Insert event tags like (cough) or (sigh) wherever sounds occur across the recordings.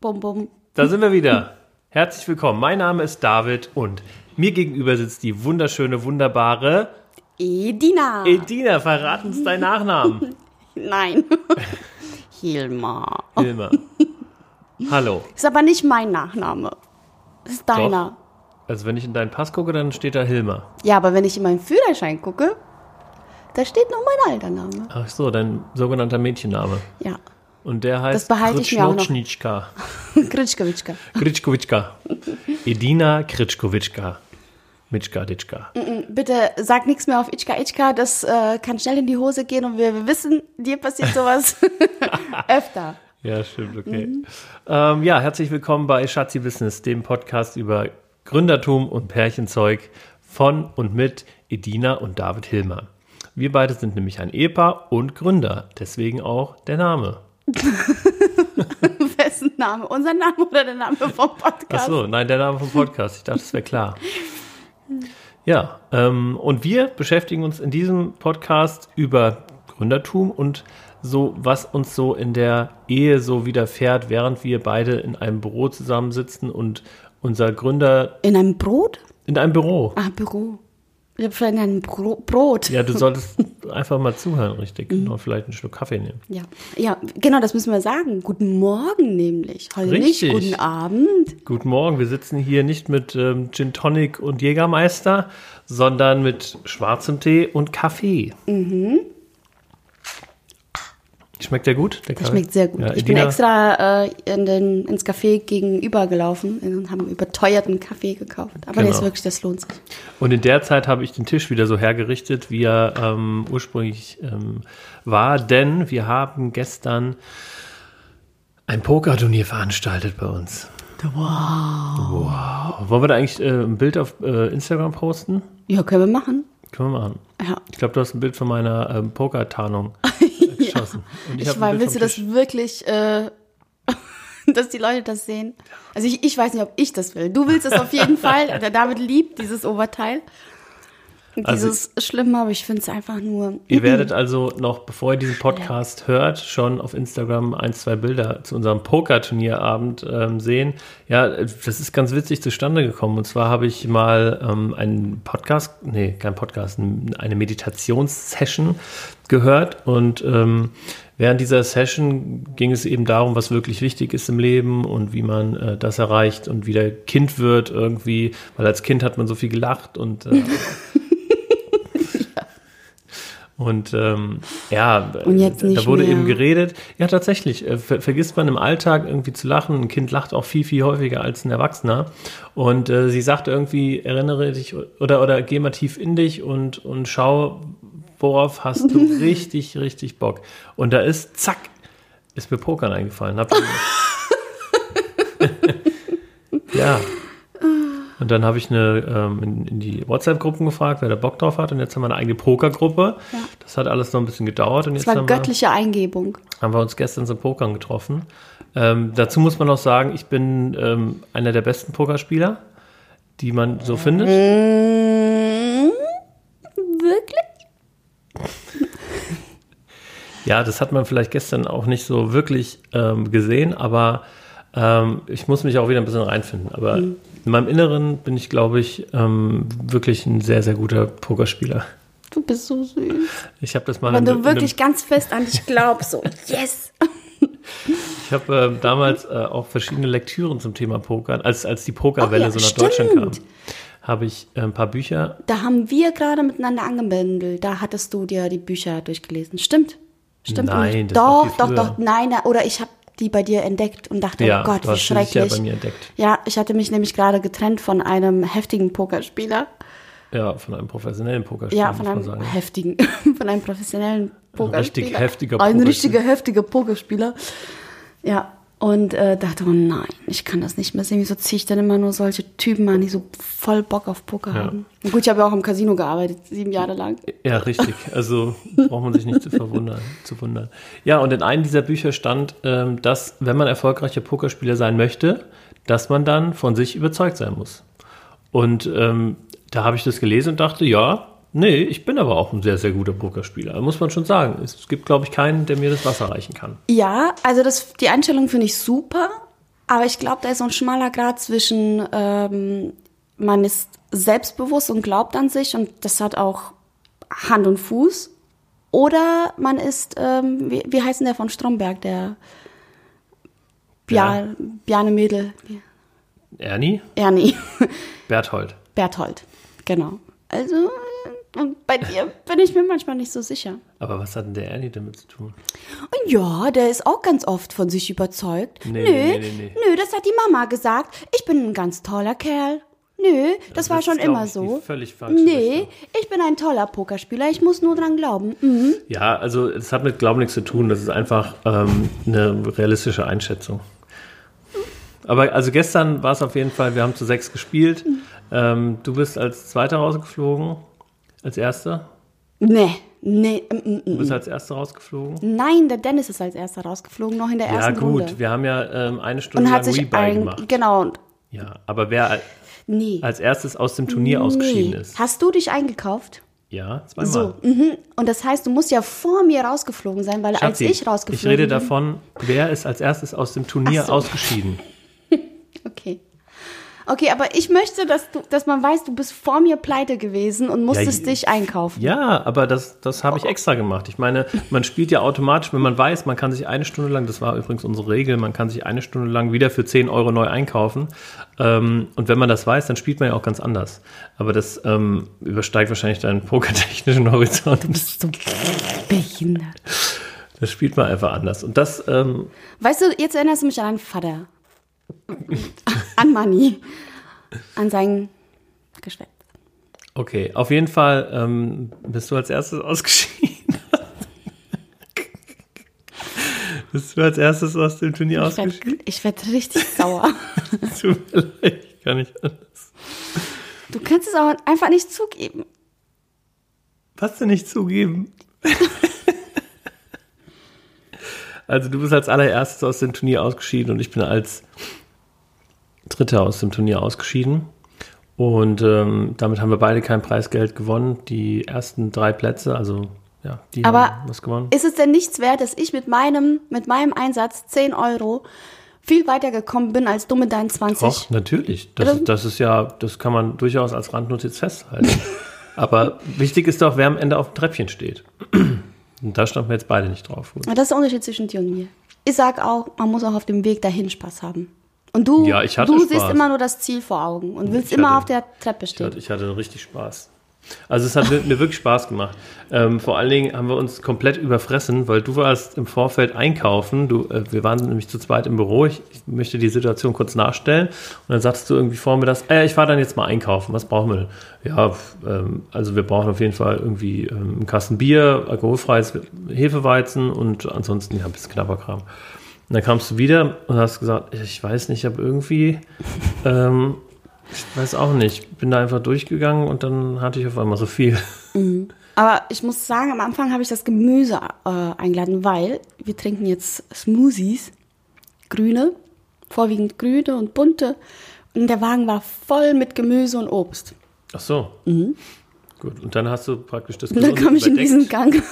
Bum, bum. Da sind wir wieder. Herzlich willkommen. Mein Name ist David und mir gegenüber sitzt die wunderschöne, wunderbare Edina. Edina. Verrat uns deinen Nachnamen. (laughs) Nein. (laughs) Hilma. Hilma. Hallo. Ist aber nicht mein Nachname. Ist deiner. Also wenn ich in deinen Pass gucke, dann steht da Hilma. Ja, aber wenn ich in meinen Führerschein gucke, da steht noch mein alter Name. Ach so, dein sogenannter Mädchenname. Ja. Und der heißt. Kritschnotschnitschka. Kritschkowitschka. Kritschkowitschka. Edina Kritschkowitschka. Mitschka, Ditschka. Bitte sag nichts mehr auf Itchka Itchka, das äh, kann schnell in die Hose gehen und wir, wir wissen, dir passiert sowas (laughs) öfter. Ja, stimmt, okay. Ähm, ja, herzlich willkommen bei Schatzi Business, dem Podcast über Gründertum und Pärchenzeug von und mit Edina und David Hilmer. Wir beide sind nämlich ein Ehepaar und Gründer, deswegen auch der Name. (laughs) Wessen Name? Unser Name oder der Name vom Podcast? Ach so, nein, der Name vom Podcast. Ich dachte, das wäre klar. Ja, ähm, und wir beschäftigen uns in diesem Podcast über Gründertum und so, was uns so in der Ehe so widerfährt, während wir beide in einem Büro zusammensitzen und unser Gründer In einem Brot? in einem Büro. Ah, Büro. Ich habe schon ein Bro Brot. Ja, du (laughs) solltest einfach mal zuhören, richtig. Und vielleicht einen Schluck Kaffee nehmen. Ja. ja, genau, das müssen wir sagen. Guten Morgen nämlich. Heute Richtig. nicht guten Abend. Guten Morgen, wir sitzen hier nicht mit ähm, Gin Tonic und Jägermeister, sondern mit schwarzem Tee und Kaffee. Schmeckt der gut? Der Kaffee? schmeckt sehr gut. Ja, ich bin Edina- extra äh, in den, ins Café gegenüber gelaufen und haben überteuerten Kaffee gekauft. Aber der Genau. ist wirklich, das lohnt sich. Und in der Zeit habe ich den Tisch wieder so hergerichtet, wie er ähm, ursprünglich ähm, war, denn wir haben gestern ein Pokerturnier veranstaltet bei uns. Wow. Wow. Wollen wir da eigentlich äh, ein Bild auf äh, Instagram posten? Ja, können wir machen. Können wir machen. Ja. Ich glaube, du hast ein Bild von meiner ähm, Pokertarnung (laughs) (laughs) Und Ich, ein weiß, willst du das wirklich, äh, (laughs) dass die Leute das sehen? Also ich, ich weiß nicht, ob ich das will. Du willst es auf jeden (laughs) Fall. Der David liebt dieses Oberteil. Also- dieses Schlimme, aber ich finde es einfach nur. Ihr werdet also noch, bevor ihr diesen Podcast hört, schon auf Instagram ein, zwei Bilder zu unserem Pokerturnierabend ähm, sehen. Ja, das ist ganz witzig zustande gekommen. Und zwar habe ich mal ähm, einen Podcast, nee, kein Podcast, eine Meditationssession gehört. Und ähm, während dieser Session ging es eben darum, was wirklich wichtig ist im Leben und wie man äh, das erreicht und wieder Kind wird irgendwie, weil als Kind hat man so viel gelacht und äh, (laughs) Und ähm, ja, Und da wurde mehr. eben geredet. Ja, tatsächlich, äh, ver vergisst man im Alltag irgendwie zu lachen. Ein Kind lacht auch viel, viel häufiger als ein Erwachsener. Und äh, sie sagte irgendwie, erinnere dich oder, oder geh mal tief in dich und, und schau, worauf hast du (laughs) richtig, richtig Bock. Und da ist, zack, ist mir Pokern eingefallen. Hab (laughs) ja. Und dann habe ich eine, ähm, in, in die WhatsApp-Gruppen gefragt, wer da Bock drauf hat. Und jetzt haben wir eine eigene Pokergruppe. Ja. Das hat alles noch ein bisschen gedauert. Und Es jetzt war haben wir, göttliche Eingebung. haben wir uns gestern zum Pokern getroffen. Ähm, dazu muss man noch sagen, ich bin ähm, einer der besten Pokerspieler, die man so findet. Mm, wirklich? (laughs) Ja, das hat man vielleicht gestern auch nicht so wirklich ähm, gesehen, aber ähm, ich muss mich auch wieder ein bisschen reinfinden. Aber Mhm. In meinem Inneren bin ich, glaube ich, ähm, wirklich ein sehr, sehr guter Pokerspieler. Du bist so süß. Ich habe das mal Wenn du wirklich ganz fest an dich glaubst, so, (laughs) yes. Ich habe ähm, damals äh, auch verschiedene Lektüren zum Thema Pokern, als, als die Pokerwelle Ach ja, so nach Deutschland kam, stimmt. habe ich äh, ein paar Bücher. Da haben wir gerade miteinander angebändelt. Da hattest du dir die Bücher durchgelesen. Stimmt. Stimmt. Nein, das doch, doch, doch. Nein, oder ich habe die bei dir entdeckt und dachte, Ja, oh Gott, wie schrecklich. bei mir entdeckt. Ja, ich hatte mich nämlich gerade getrennt von einem heftigen Pokerspieler. Ja, von einem professionellen Pokerspieler, Ja, von einem heftigen, (laughs) von einem professionellen Pokerspieler. richtig heftiger Ein Pokerspieler. richtiger heftiger Pokerspieler. Ja, und äh, dachte, oh nein, ich kann das nicht mehr sehen. Wieso ziehe ich dann immer nur solche Typen an, die so voll Bock auf Poker Ja. haben? Und gut, ich habe ja auch im Casino gearbeitet, sieben Jahre lang. Ja, richtig. Also braucht man sich nicht zu verwundern, zu wundern. Ja, und in einem dieser Bücher stand, ähm, dass, wenn man erfolgreicher Pokerspieler sein möchte, dass man dann von sich überzeugt sein muss. Und ähm, da habe ich das gelesen und dachte, ja, Nee, ich bin aber auch ein sehr, sehr guter Pokerspieler. Muss man schon sagen. Es gibt, glaube ich, keinen, der mir das Wasser reichen kann. Ja, also das, die Einstellung finde ich super, aber ich glaube, da ist so ein schmaler Grad zwischen, ähm, man ist selbstbewusst und glaubt an sich und das hat auch Hand und Fuß. Oder man ist, ähm, wie, wie heißt denn der von Stromberg, der Bja, Bjarne Mädel? Ernie? Ernie. (laughs) Berthold. Berthold, genau. Also, und bei dir bin ich mir manchmal nicht so sicher. Aber was hat denn der Ernie damit zu tun? Und ja, der ist auch ganz oft von sich überzeugt. Nee, nö, nee, nee, nee. nö, das hat die Mama gesagt. Ich bin ein ganz toller Kerl. Nö, das, war ist, schon immer so. völlig falsche nee, ich bin ein toller Pokerspieler. Ich muss nur dran glauben. Mhm. Ja, also es hat mit Glauben nichts zu tun. Das ist einfach ähm, eine realistische Einschätzung. Aber also gestern war es auf jeden Fall, wir haben zu sechs gespielt. Ähm, du bist als Zweiter rausgeflogen, als Erster. Nee, nee. mm, mm, Du mm. bist als Erster rausgeflogen. Nein, der Dennis ist als erster rausgeflogen, noch in der Ja ersten gut, Runde. wir haben ja ähm, eine Stunde Und lang hat sich Rebuy ein, gemacht. genau, Ja, aber wer nee. als erstes aus dem Turnier ausgeschieden nee. ist. Hast du dich eingekauft? Ja, zweimal. So, mhm. und das heißt, du musst ja vor mir rausgeflogen sein, weil als Schatzi, ich rausgeflogen ich rede bin. davon, wer ist als erstes aus dem Turnier so. ausgeschieden. (laughs) Okay. Okay, aber ich möchte, dass du, dass man weiß, du bist vor mir pleite gewesen und musstest Ja, dich einkaufen. Ja, aber das, das habe ich extra gemacht. Ich meine, man spielt ja automatisch, wenn man weiß, man kann sich eine Stunde lang, das war übrigens unsere Regel, man kann sich eine Stunde lang wieder für 10 Euro neu einkaufen. Ähm, und wenn man das weiß, dann spielt man ja auch ganz anders. Aber das ähm, übersteigt wahrscheinlich deinen pokertechnischen (laughs) Horizont. So behindert. Das spielt man einfach anders. Und das, ähm, Weißt du, jetzt erinnerst du mich an deinen Vater. (laughs) an Manni. An sein Geschwätz. okay, auf jeden Fall ähm, bist du als erstes ausgeschieden. (laughs) bist du als erstes aus dem Turnier Ich werd- ausgeschieden? Ich werde richtig sauer. (laughs) Tut mir leid, ich kann nicht anders. Du kannst es auch einfach nicht zugeben. Was denn nicht zugeben? Also du bist als allererstes aus dem Turnier ausgeschieden und ich bin als Dritter aus dem Turnier ausgeschieden. Und ähm, damit haben wir beide kein Preisgeld gewonnen. Die ersten drei Plätze, also ja, die Aber haben was gewonnen. Ist es denn nichts wert, dass ich mit meinem, mit meinem Einsatz 10 Euro viel weiter gekommen bin als du mit deinen 20? Doch, natürlich. Das, ist- das ist ja, das kann man durchaus als Randnotiz festhalten. (laughs) Aber wichtig ist doch, wer am Ende auf dem Treppchen steht. Und da standen wir jetzt beide nicht drauf. Gut. Das ist der Unterschied zwischen dir und mir. Ich sag auch, man muss auch auf dem Weg dahin Spaß haben. Und du, Ja, ich hatte du Spaß. siehst immer nur das Ziel vor Augen und willst Ich immer hatte- auf der Treppe Ich stehen. hatte, ich hatte richtig Spaß. Also es hat mir wirklich Spaß gemacht. Ähm, vor allen Dingen haben wir uns komplett überfressen, weil du warst im Vorfeld einkaufen. Du, äh, wir waren nämlich zu zweit im Büro. Ich, ich möchte die Situation kurz nachstellen. Und dann sagst du irgendwie vor mir das, äh, ich fahre dann jetzt mal einkaufen. Was brauchen wir denn? Ja, ähm, also wir brauchen auf jeden Fall irgendwie ähm, einen Kasten Bier, alkoholfreies Hefeweizen und ansonsten ja, ein bisschen Knabberkram. Und dann kamst du wieder und hast gesagt, ich weiß nicht, ich habe irgendwie ähm, ich weiß auch nicht. Bin da einfach durchgegangen und dann hatte ich auf einmal so viel. Aber ich muss sagen, am Anfang habe ich das Gemüse äh, eingeladen, weil wir trinken jetzt Smoothies, grüne, vorwiegend grüne und bunte. Und der Wagen war voll mit Gemüse und Obst. Ach so. Gut. Und dann hast du praktisch das Und dann Gesunde komme ich in diesen Gang.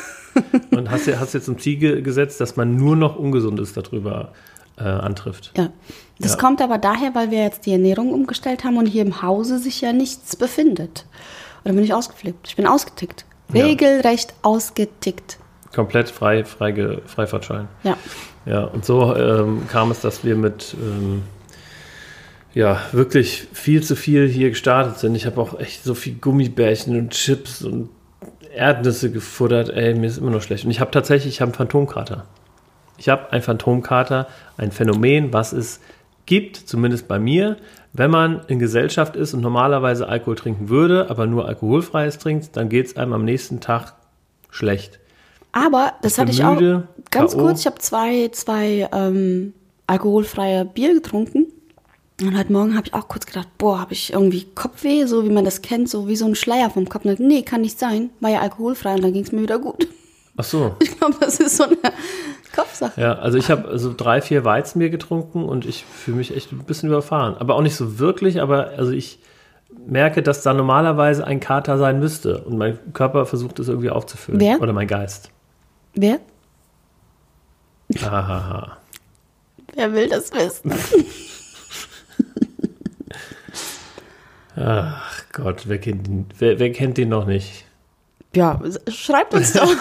und hast hast dir zum Ziel ge- gesetzt, dass man nur noch Ungesundes darüber äh, antrifft. Ja. Das Ja. kommt aber daher, weil wir jetzt die Ernährung umgestellt haben und hier im Hause sich ja nichts befindet. Dann bin ich ausgeflippt. Ich bin ausgetickt. Ja. Regelrecht ausgetickt. Komplett frei, frei Freifahrtschein. Ja. Ja, und so ähm, kam es, dass wir mit ähm, ja, wirklich viel zu viel hier gestartet sind. Ich habe auch echt so viel Gummibärchen und Chips und Erdnüsse gefuttert. Ey, mir ist immer noch schlecht. Und ich habe tatsächlich, ich habe einen Phantomkater. Ich habe einen Phantomkater, ein Phänomen, was es gibt, zumindest bei mir, wenn man in Gesellschaft ist und normalerweise Alkohol trinken würde, aber nur alkoholfreies trinkt, dann geht es einem am nächsten Tag schlecht. Aber das Ich hatte ich auch müde, ganz kurz. Ich habe zwei, zwei ähm, alkoholfreie Bier getrunken. Und heute Morgen habe ich auch kurz gedacht, boah, habe ich irgendwie Kopfweh, so wie man das kennt, so wie so ein Schleier vom Kopf. Und nee, kann nicht sein. War ja alkoholfrei und dann ging es mir wieder gut. Ach so. (laughs) Ich glaube, das ist so eine Kopfsache. Ja, also ich habe also drei, vier Weizenbier getrunken und ich fühle mich echt ein bisschen überfahren. Aber auch nicht so wirklich, aber also ich merke, dass da normalerweise ein Kater sein müsste. Und mein Körper versucht es irgendwie aufzufüllen. Wer? Oder mein Geist. Wer? Ahaha. Wer will das wissen? Ach Gott, wer kennt den, wer, wer kennt den noch nicht? Ja, schreibt uns doch. (laughs)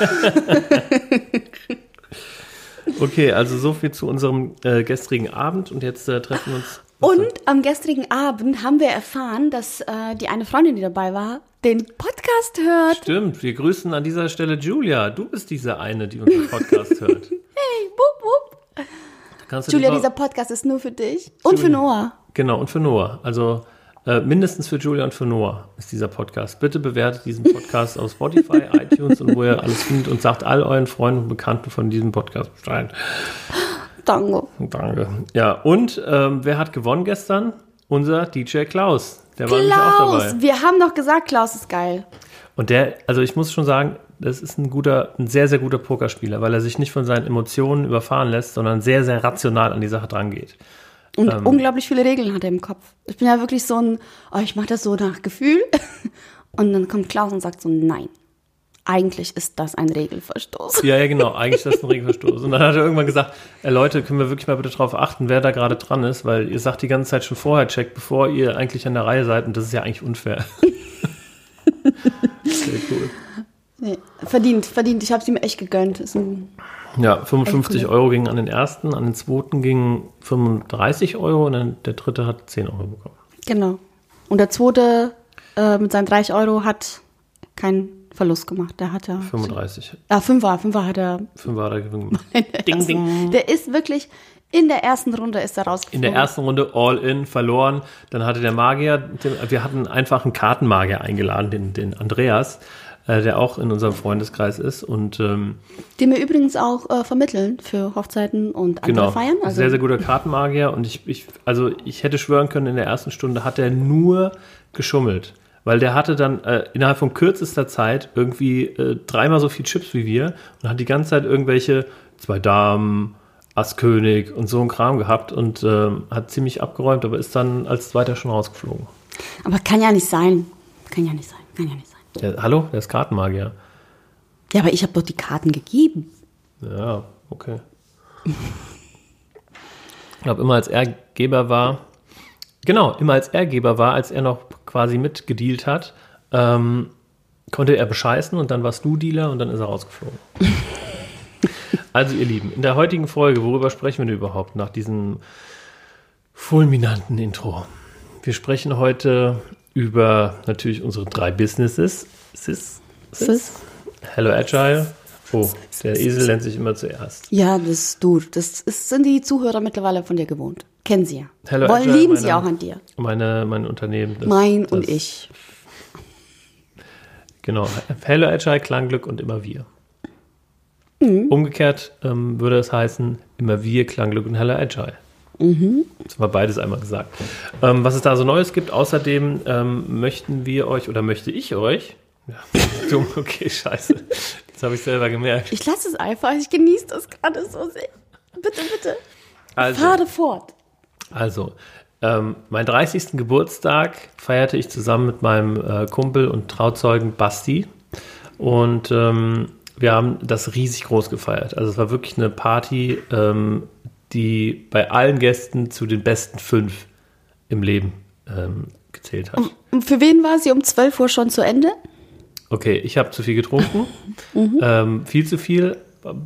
Okay, also so viel zu unserem äh, gestrigen Abend und jetzt äh, treffen wir uns. Und am gestrigen Abend haben wir erfahren, dass äh, die eine Freundin, die dabei war, den Podcast hört. Stimmt, wir grüßen an dieser Stelle Julia. Du bist diese eine, die unseren Podcast hört. (laughs) Hey, wupp, wupp. Kannst du Julia, dieser Podcast ist nur für dich und für Julia. Noah. Genau, und für Noah. Also äh, mindestens für Julia und für Noah ist dieser Podcast. Bitte bewertet diesen Podcast auf Spotify, (laughs) iTunes und wo ihr alles findet und sagt all euren Freunden und Bekannten von diesem Podcast Bescheid. Danke. Danke. Ja, und ähm, wer hat gewonnen gestern? Unser DJ Klaus. Der war nämlich auch dabei. Klaus, wir haben doch gesagt, Klaus ist geil. Und der, also ich muss schon sagen, das ist ein guter, ein sehr, sehr guter Pokerspieler, weil er sich nicht von seinen Emotionen überfahren lässt, sondern sehr, sehr rational an die Sache drangeht. Und Ähm. unglaublich viele Regeln hat er im Kopf. Ich bin ja wirklich so ein, oh, ich mache das so nach Gefühl. (laughs) Und dann kommt Klaus und sagt so, nein, eigentlich ist das ein Regelverstoß. Ja, ja, genau. (laughs) Eigentlich ist das ein Regelverstoß. Und dann hat er irgendwann gesagt, äh, Leute, können wir wirklich mal bitte darauf achten, wer da gerade dran ist, weil ihr sagt die ganze Zeit schon vorher, checkt, bevor ihr eigentlich an der Reihe seid. Und das ist ja eigentlich unfair. (laughs) Sehr cool. Nee, verdient, verdient. Ich habe es ihm echt gegönnt. Ist ein, Ja, 55 Echt cool. Euro gingen an den ersten, an den zweiten gingen 35 Euro und dann der dritte hat 10 Euro bekommen. genau. Und der zweite äh, mit seinen 30 Euro hat keinen Verlust gemacht. Der hat ja. 35. Ah, Fünfer, Fünfer hat er. Fünf war (laughs) der Gewinn gemacht. Ding, ding. Der ist wirklich, in der ersten Runde ist er In rausgeflogen. der ersten Runde All-In verloren. Dann hatte der Magier, wir hatten einfach einen Kartenmagier eingeladen, den, den Andreas, äh, der auch in unserem Freundeskreis ist. Und ähm, Den wir übrigens auch äh, vermitteln für Hochzeiten und andere genau, Feiern. Also sehr, sehr guter Kartenmagier. Und ich, ich, also ich hätte schwören können, in der ersten Stunde hat er nur geschummelt. Weil der hatte dann äh, innerhalb von kürzester Zeit irgendwie äh, dreimal so viel Chips wie wir und hat die ganze Zeit irgendwelche zwei Damen, Ass König und so ein Kram gehabt und ähm, hat ziemlich abgeräumt, aber ist dann als Zweiter schon rausgeflogen. Aber kann ja nicht sein. Kann ja nicht sein. Kann ja nicht sein. Der, hallo, der ist Kartenmagier. Ja, aber ich habe doch die Karten gegeben. Ja, okay. Ich glaube, immer als er Geber war, genau, immer als er Geber war, als er noch quasi mitgedealt hat, ähm, konnte er bescheißen und dann warst du Dealer und dann ist er rausgeflogen. (laughs) also, ihr Lieben, in der heutigen Folge, worüber sprechen wir denn überhaupt nach diesem fulminanten Intro? Wir sprechen heute über natürlich unsere drei Businesses. Sis, Sis. Hello Agile. Oh, der Esel nennt sich immer zuerst. Ja, das du. Das ist, sind die Zuhörer mittlerweile von dir gewohnt. Kennen sie ja. Hello Wollen, Agile, lieben meine- sie auch an dir. Meine, mein Unternehmen. das- mein das, und ich. Genau. Hello Agile, Klangglück und immer wir. Mhm. Umgekehrt ähm, würde es heißen, immer wir, Klangglück und Hello Agile. Mhm. Das war beides einmal gesagt. Ähm, was es da so Neues gibt, außerdem ähm, möchten wir euch oder möchte ich euch. Ja, (laughs) dumm, okay, scheiße. Das habe ich selber gemerkt. Ich lasse es einfach. Ich genieße das gerade so sehr. Bitte, bitte. Also, Fahre fort. Also, ähm, meinen 30. Geburtstag feierte ich zusammen mit meinem äh, Kumpel und Trauzeugen Basti. Und ähm, wir haben das riesig groß gefeiert. Also es war wirklich eine Party, ähm, die bei allen Gästen zu den besten fünf im Leben ähm, gezählt hat. Und für wen war sie um 12 Uhr schon zu Ende? Okay, ich habe zu viel getrunken, (laughs) ähm, viel zu viel.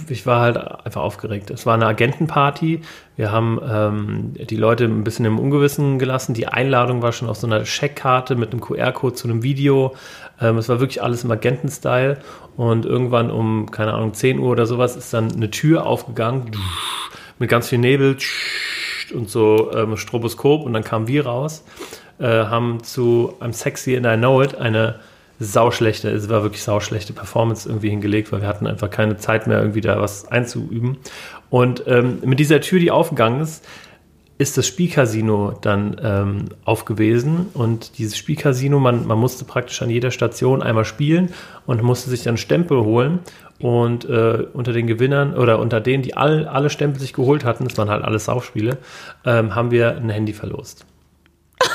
Ich war halt einfach aufgeregt. Es war eine Agentenparty. Wir haben ähm, die Leute ein bisschen im Ungewissen gelassen. Die Einladung war schon auf so einer Checkkarte mit einem QR-Code zu einem Video. Ähm, es war wirklich alles im Agenten-Style. Und irgendwann um, keine Ahnung, 10 Uhr oder sowas ist dann eine Tür aufgegangen mit ganz viel Nebel und so ähm, Stroboskop. Und dann kamen wir raus, äh, haben zu I'm Sexy and I Know It eine sauschlechte, es war wirklich sauschlechte Performance irgendwie hingelegt, weil wir hatten einfach keine Zeit mehr, irgendwie da was einzuüben. Und ähm, mit dieser Tür, die aufgegangen ist, ist das Spielcasino dann ähm, aufgewesen. Und dieses Spielcasino, man, man musste praktisch an jeder Station einmal spielen und musste sich dann Stempel holen. Und äh, unter den Gewinnern oder unter denen, die all, alle Stempel sich geholt hatten, das waren halt alles Saufspiele, ähm, haben wir ein Handy verlost. (laughs)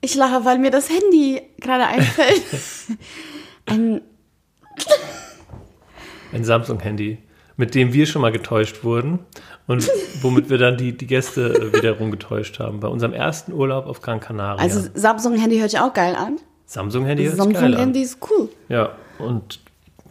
Ich lache, weil mir das Handy gerade einfällt. (laughs) Ein, Ein Samsung-Handy, mit dem wir schon mal getäuscht wurden und (laughs) womit wir dann die, die Gäste äh, wiederum getäuscht haben. Bei unserem ersten Urlaub auf Gran Canaria. also Samsung-Handy hört sich auch geil an. Samsung-Handy hört sich geil an. Samsung-Handy ist cool. Ja, und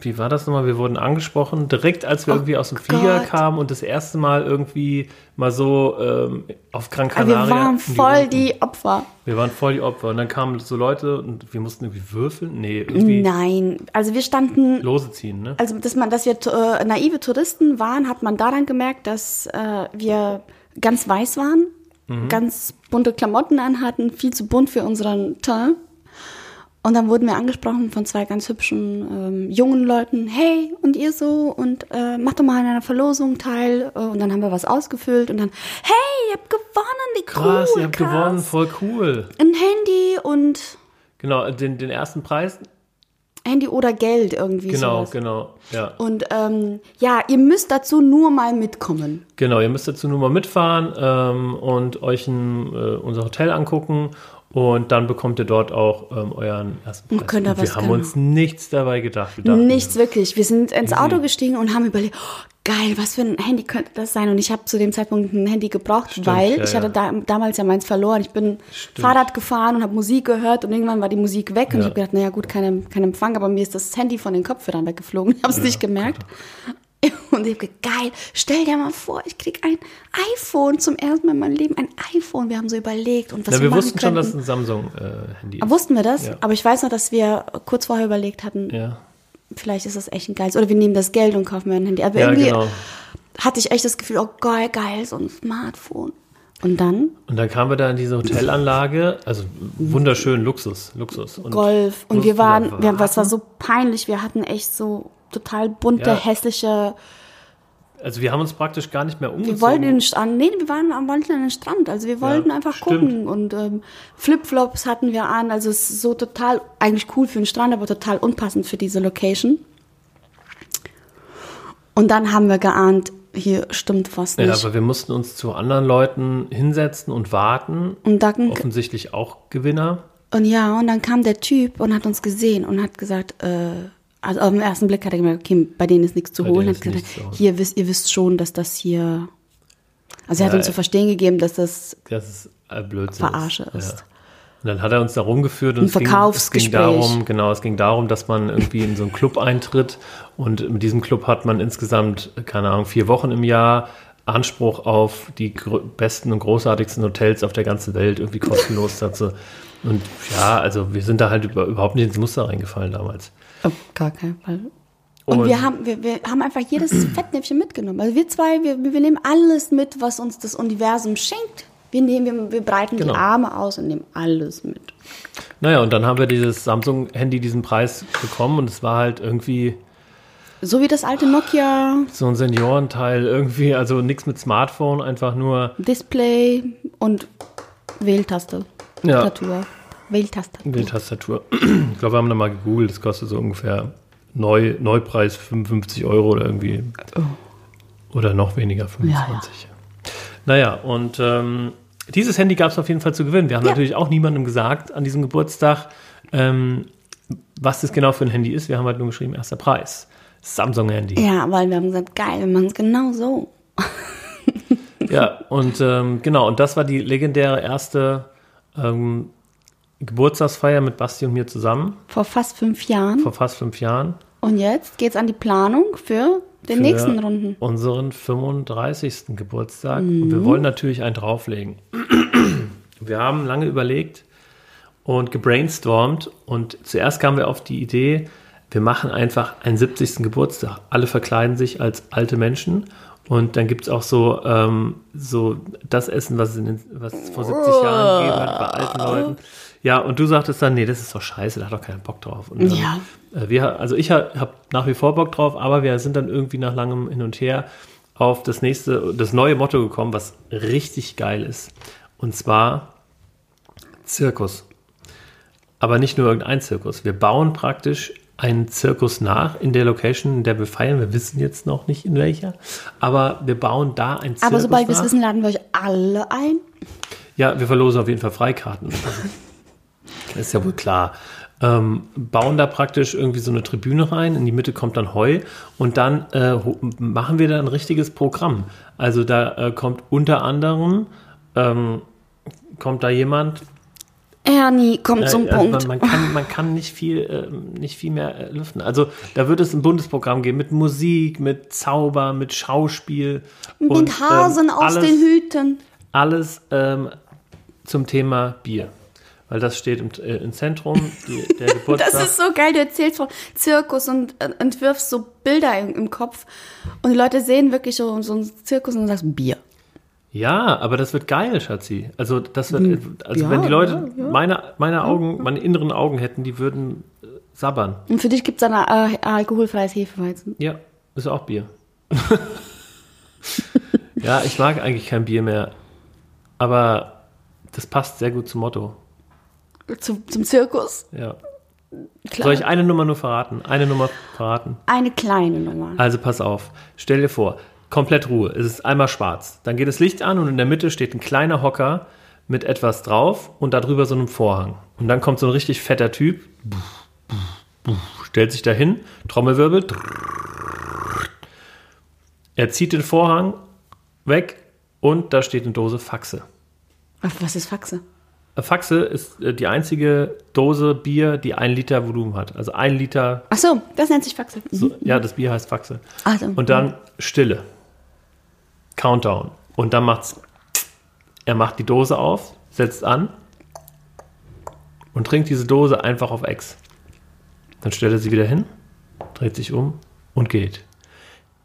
wie war das nochmal? Wir wurden angesprochen, direkt als wir irgendwie aus dem Flieger Gott. kamen und das erste Mal irgendwie mal so ähm, auf Gran Aber wir Canaria. waren voll Runden. die Opfer. Wir waren voll die Opfer. Und dann kamen so Leute und wir mussten irgendwie würfeln. Nee, irgendwie Nein, also wir standen Lose ziehen, ne? Also, dass man, dass wir äh, naive Touristen waren, hat man daran gemerkt, dass äh, wir ganz weiß waren, Mhm. ganz bunte Klamotten anhatten, viel zu bunt für unseren Teint. Und dann wurden wir angesprochen von zwei ganz hübschen ähm, jungen Leuten. Hey, und ihr so? Und äh, macht doch mal an einer Verlosung teil. Äh, Und dann haben wir was ausgefüllt. Und dann, hey, ihr habt gewonnen, wie cool, Krass, ihr habt krass. gewonnen, voll cool. Ein Handy und Genau, den, den ersten Preis. Handy oder Geld irgendwie Genau, sowas. genau. Ja. Und ähm, ja, ihr müsst dazu nur mal mitkommen. Genau, ihr müsst dazu nur mal mitfahren ähm, und euch ein, äh, unser Hotel angucken und dann bekommt ihr dort auch ähm, euren ersten Und Preis. ihr Und wir haben genau. uns nichts dabei gedacht. Wir dachten, Nichts wirklich. Wir sind ins Auto gestiegen und haben überlegt, oh, geil, was für ein Handy könnte das sein? Und ich habe zu dem Zeitpunkt ein Handy gebraucht, weil ja, ich hatte ja. da, damals ja meins verloren. Ich bin Fahrrad gefahren und habe Musik gehört und irgendwann war die Musik weg und Ja. ich habe gedacht, naja gut, kein, kein Empfang, aber mir ist das Handy von den Kopfhörern weggeflogen. Ich habe es nicht gemerkt. (laughs) Und ich habe geil, stell dir mal vor, ich krieg ein iPhone zum ersten Mal in meinem Leben, ein iPhone. Wir haben so überlegt und was Na, wir wir wussten schon, dass es könnten. ein Samsung-Handy Ah, ist. Wussten wir das? Ja. Aber ich weiß noch, dass wir kurz vorher überlegt hatten, Ja, vielleicht ist das echt ein geiles. Oder wir nehmen das Geld und kaufen mir ein Handy. Aber ja irgendwie genau. hatte ich echt das Gefühl, oh geil, geil, so ein Smartphone. Und dann Und dann kamen wir da in diese Hotelanlage, also wunderschön, Luxus, Luxus. Und Golf. Und wir waren, wir, was war so peinlich, wir hatten echt so total bunte, Ja. hässliche. Also wir haben uns praktisch gar nicht mehr umgezogen. Wir wollten in den Strand, nee, wir waren am wollten an den Strand, also wir wollten einfach stimmt. gucken und ähm, Flipflops hatten wir an, also es ist so total eigentlich cool für den Strand, aber total unpassend für diese Location. Und dann haben wir geahnt, hier stimmt was ja, nicht. aber wir mussten uns zu anderen Leuten hinsetzen und warten. und dann Offensichtlich auch Gewinner. Und ja, und dann kam der Typ und hat uns gesehen und hat gesagt, äh, also auf den ersten Blick hat er gemerkt, okay, bei denen ist nichts zu Bei holen. Hat ist gesagt, hier wisst, ihr wisst schon, dass das hier. Also er hat Ja, uns zu verstehen gegeben, dass das Das ist äh, Blödsinn. Verarsche ist. Ja. Und dann hat er uns da rumgeführt und Ein es ging, es ging darum, genau, es ging darum, dass man irgendwie in so einen Club eintritt und mit diesem Club hat man insgesamt, keine Ahnung, vier Wochen im Jahr Anspruch auf die besten und großartigsten Hotels auf der ganzen Welt, irgendwie kostenlos dazu. Und ja, also wir sind da halt über, überhaupt nicht ins Muster reingefallen damals. Auf gar keinen Fall. Und, Und- wir haben, wir, wir haben einfach jedes (clears throat) Fettnäpfchen mitgenommen. Also wir zwei, wir, wir nehmen alles mit, was uns das Universum schenkt. Wir nehmen, wir, wir breiten Genau. die Arme aus und nehmen alles mit. Naja, und dann haben wir dieses Samsung-Handy diesen Preis bekommen und es war halt irgendwie So wie das alte Nokia so ein Seniorenteil, irgendwie, also nichts mit Smartphone, einfach nur Display und Wähltaste. Ja. Tastatur. Wähltaste. Wähltastatur. Ich glaube, wir haben da mal gegoogelt, das kostet so ungefähr Neu, Neupreis 55 Euro oder irgendwie. Oder noch weniger, 25. Naja, und ähm, dieses Handy gab es auf jeden Fall zu gewinnen. Wir haben Ja. natürlich auch niemandem gesagt an diesem Geburtstag, ähm, was das genau für ein Handy ist. Wir haben halt nur geschrieben, erster Preis. Samsung-Handy. Ja, weil wir haben gesagt, geil, wir machen es genau so. Ja, und ähm, genau, und das war die legendäre erste ähm, Geburtstagsfeier mit Basti und mir zusammen, Vor fast fünf Jahren. vor fast fünf Jahren. Und jetzt geht's an die Planung für den für nächsten Runden. Unseren 35. Geburtstag. Mhm. Und wir wollen natürlich einen drauflegen. (clears throat) Wir haben lange überlegt und gebrainstormt. Und zuerst kamen wir auf die Idee, wir machen einfach einen 70. Geburtstag. Alle verkleiden sich als alte Menschen. Und dann gibt es auch so, ähm, so das Essen, was in den, was es vor 70 Jahren gegeben hat bei alten Leuten. Ja, und du sagtest dann, nee, das ist doch scheiße, da hat doch keiner Bock drauf. Und Ja. äh, wir, also ich habe nach wie vor Bock drauf, aber wir sind dann irgendwie nach langem Hin und Her auf das nächste, das neue Motto gekommen, was richtig geil ist. Und zwar Zirkus. Aber nicht nur irgendein Zirkus. Wir bauen praktisch einen Zirkus nach in der Location, in der wir feiern. Wir wissen jetzt noch nicht in welcher, aber wir bauen da einen Zirkus Aber sobald wir es wissen, laden wir euch alle ein. Ja, wir verlosen auf jeden Fall Freikarten. (laughs) ist ja wohl klar. Ähm, bauen da praktisch irgendwie so eine Tribüne rein, in die Mitte kommt dann Heu und dann äh, machen wir da ein richtiges Programm. Also da äh, kommt unter anderem, ähm, kommt da jemand, Ernie kommt äh, zum also Punkt. Man, man, kann, man kann nicht viel, ähm, nicht viel mehr äh, lüften. Also da wird es ein Bundesprogramm geben mit Musik, mit Zauber, mit Schauspiel. und, Mit Hasen ähm, aus alles, den Hüten. Alles ähm, zum Thema Bier. Weil das steht im, äh, im Zentrum, die, der (laughs) Geburtstag. Das ist so geil, du erzählst von Zirkus und äh, entwirfst so Bilder im, im Kopf. Und die Leute sehen wirklich so, so einen Zirkus und du sagst Bier. Ja, aber das wird geil, Schatzi. Also das wird, also Hm. Ja, wenn die Leute ja, ja. meine, meine Augen, meine inneren Augen hätten, die würden äh, sabbern. Und für dich gibt es dann äh, alkoholfreies Hefeweizen. Ja, ist auch Bier. (laughs) ja, ich mag eigentlich kein Bier mehr. Aber das passt sehr gut zum Motto. Zum, zum Zirkus. Ja. Klar. Soll ich eine Nummer nur verraten? Eine Nummer verraten? Eine kleine Nummer. Also pass auf. Stell dir vor, komplett Ruhe. Es ist einmal schwarz. Dann geht das Licht an und in der Mitte steht ein kleiner Hocker mit etwas drauf und darüber so einem Vorhang. Und dann kommt so ein richtig fetter Typ, stellt sich dahin, Trommelwirbel. Er zieht den Vorhang weg und da steht eine Dose Faxe. Was ist Faxe? Faxe ist äh, die einzige Dose Bier, die ein Liter Volumen hat. Also ein Liter, Ach so, das nennt sich Faxe. Mhm. so, ja, das Bier heißt Faxe. Also, Und dann Stille. Countdown. Und dann macht's. Er macht die Dose auf, setzt an und trinkt diese Dose einfach auf Ex. Dann stellt er sie wieder hin, dreht sich um und geht.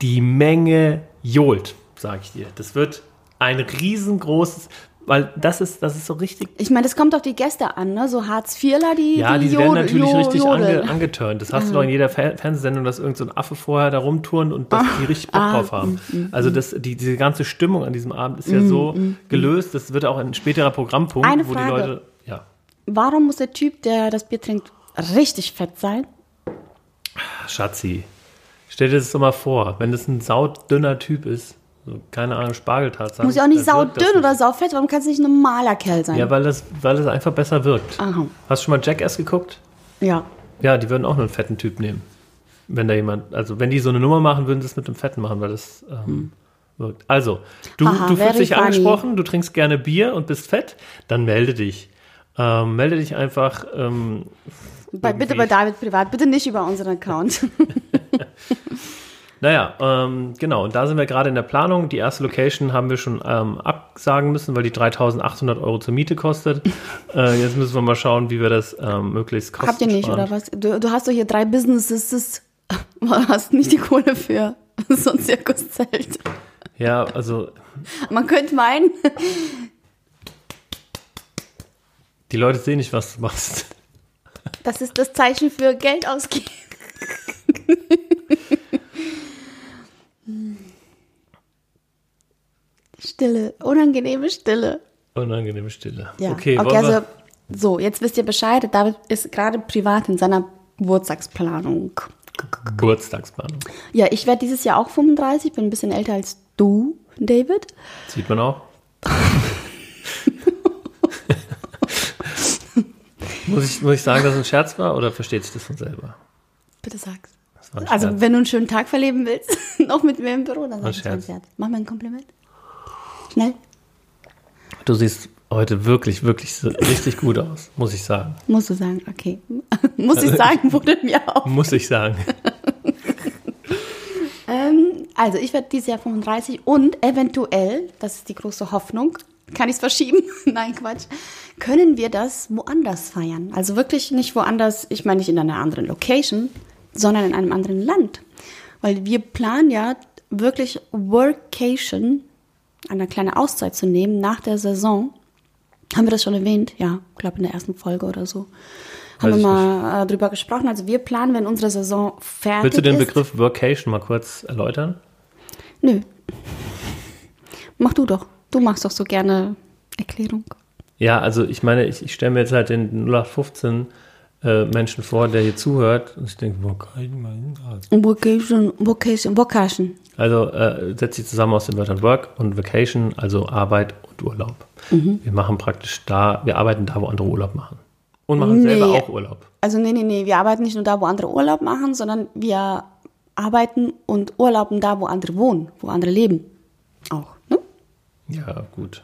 Die Menge johlt, sag ich dir. Das wird ein riesengroßes, weil das ist, das ist so richtig ich meine, das kommt auf die Gäste an, ne? So Hartz-IVler, die ja, die, die werden natürlich jo- richtig ange, angeturnt. Das hast du doch in jeder Fer Fernsehsendung, dass irgend so ein Affe vorher da rumturnt und dass die richtig Bock ah, drauf haben. Also das, die, diese ganze Stimmung an diesem Abend ist ja so gelöst. Das wird auch ein späterer Programmpunkt, Eine wo Frage. die Leute. Ja. Warum muss der Typ, der das Bier trinkt, richtig fett sein? Schatzi, stell dir das doch mal vor, wenn das ein saudünner Typ ist, so, keine Ahnung, Spargeltatsache. Muss ja auch nicht saudünn oder saufett, warum kann es nicht ein normaler Kerl sein? Ja, weil das, weil das einfach besser wirkt. Aha. Hast du schon mal Jackass geguckt? Ja. Ja, die würden auch einen fetten Typ nehmen. Wenn da jemand, also wenn die so eine Nummer machen, würden sie es mit dem Fetten machen, weil das ähm, wirkt. Also, du, Aha, du fühlst dich funny. angesprochen, du trinkst gerne Bier und bist fett, dann melde dich. Ähm, melde dich einfach. Ähm, Bei, bitte bei David privat, bitte nicht über unseren Account. (laughs) (laughs) Naja, ähm, genau, und da sind wir gerade in der Planung. Die erste Location haben wir schon ähm, absagen müssen, weil die 3800 Euro zur Miete kostet. (laughs) äh, jetzt müssen wir mal schauen, wie wir das ähm, möglichst kosten. Habt ihr nicht, oder was? Du, du hast doch hier drei Businesses, (laughs) aber hast nicht die Kohle für (laughs) so ein Zirkuszelt. Ja, also Man könnte meinen, die Leute sehen nicht, was du machst. das ist das Zeichen für Geld ausgeben. Stille, unangenehme Stille. Unangenehme Stille. Ja. Okay, okay, also so, jetzt wisst ihr Bescheid. David ist gerade privat in seiner Geburtstagsplanung. Geburtstagsplanung. Ja, ich werde dieses Jahr auch 35, bin ein bisschen älter als du, David. Sieht man auch. (laughs) muss, ich, muss ich sagen, dass es ein Scherz war oder versteht sich das von selber? Bitte sag's. Also, wenn du einen schönen Tag verleben willst, (laughs) noch mit mir im Büro, dann sag ich es ein Scherz. Scherz. Mach mir ein Kompliment. Schnell. Du siehst heute wirklich, wirklich richtig gut aus, muss ich sagen. Musst du sagen, okay. (laughs) Muss ich sagen, wurde mir auch. Muss ich sagen. (laughs) Ähm, also, ich werde dieses Jahr 35 und eventuell, das ist die große Hoffnung, kann ich es verschieben? (laughs) Nein, Quatsch. Können wir das woanders feiern? Also wirklich nicht woanders, ich meine nicht in einer anderen Location, sondern in einem anderen Land. Weil wir planen ja wirklich Workation, eine kleine Auszeit zu nehmen nach der Saison. Haben wir das schon erwähnt? Ja, ich glaube in der ersten Folge oder so. Haben Weiß wir mal äh, drüber gesprochen. Also wir planen, wenn unsere Saison fertig Willst du den ist. Begriff Workation mal kurz erläutern? Nö. Mach du doch. Du machst doch so gerne Erklärung. Ja, also ich meine, ich, ich stelle mir jetzt halt den 0815 äh, Menschen vor, der hier zuhört und ich denke, Workation. Vocation, Vocation, Vocation. Also äh, setzt sich zusammen aus den Wörtern Work und Vacation, also Arbeit und Urlaub. Wir machen praktisch da, wir arbeiten da, wo andere Urlaub machen. Und machen selber Nee. auch Urlaub. Also nee, nee, nee, wir arbeiten nicht nur da, wo andere Urlaub machen, sondern wir arbeiten und urlauben da, wo andere wohnen, wo andere leben. Auch, ne? Ja, gut.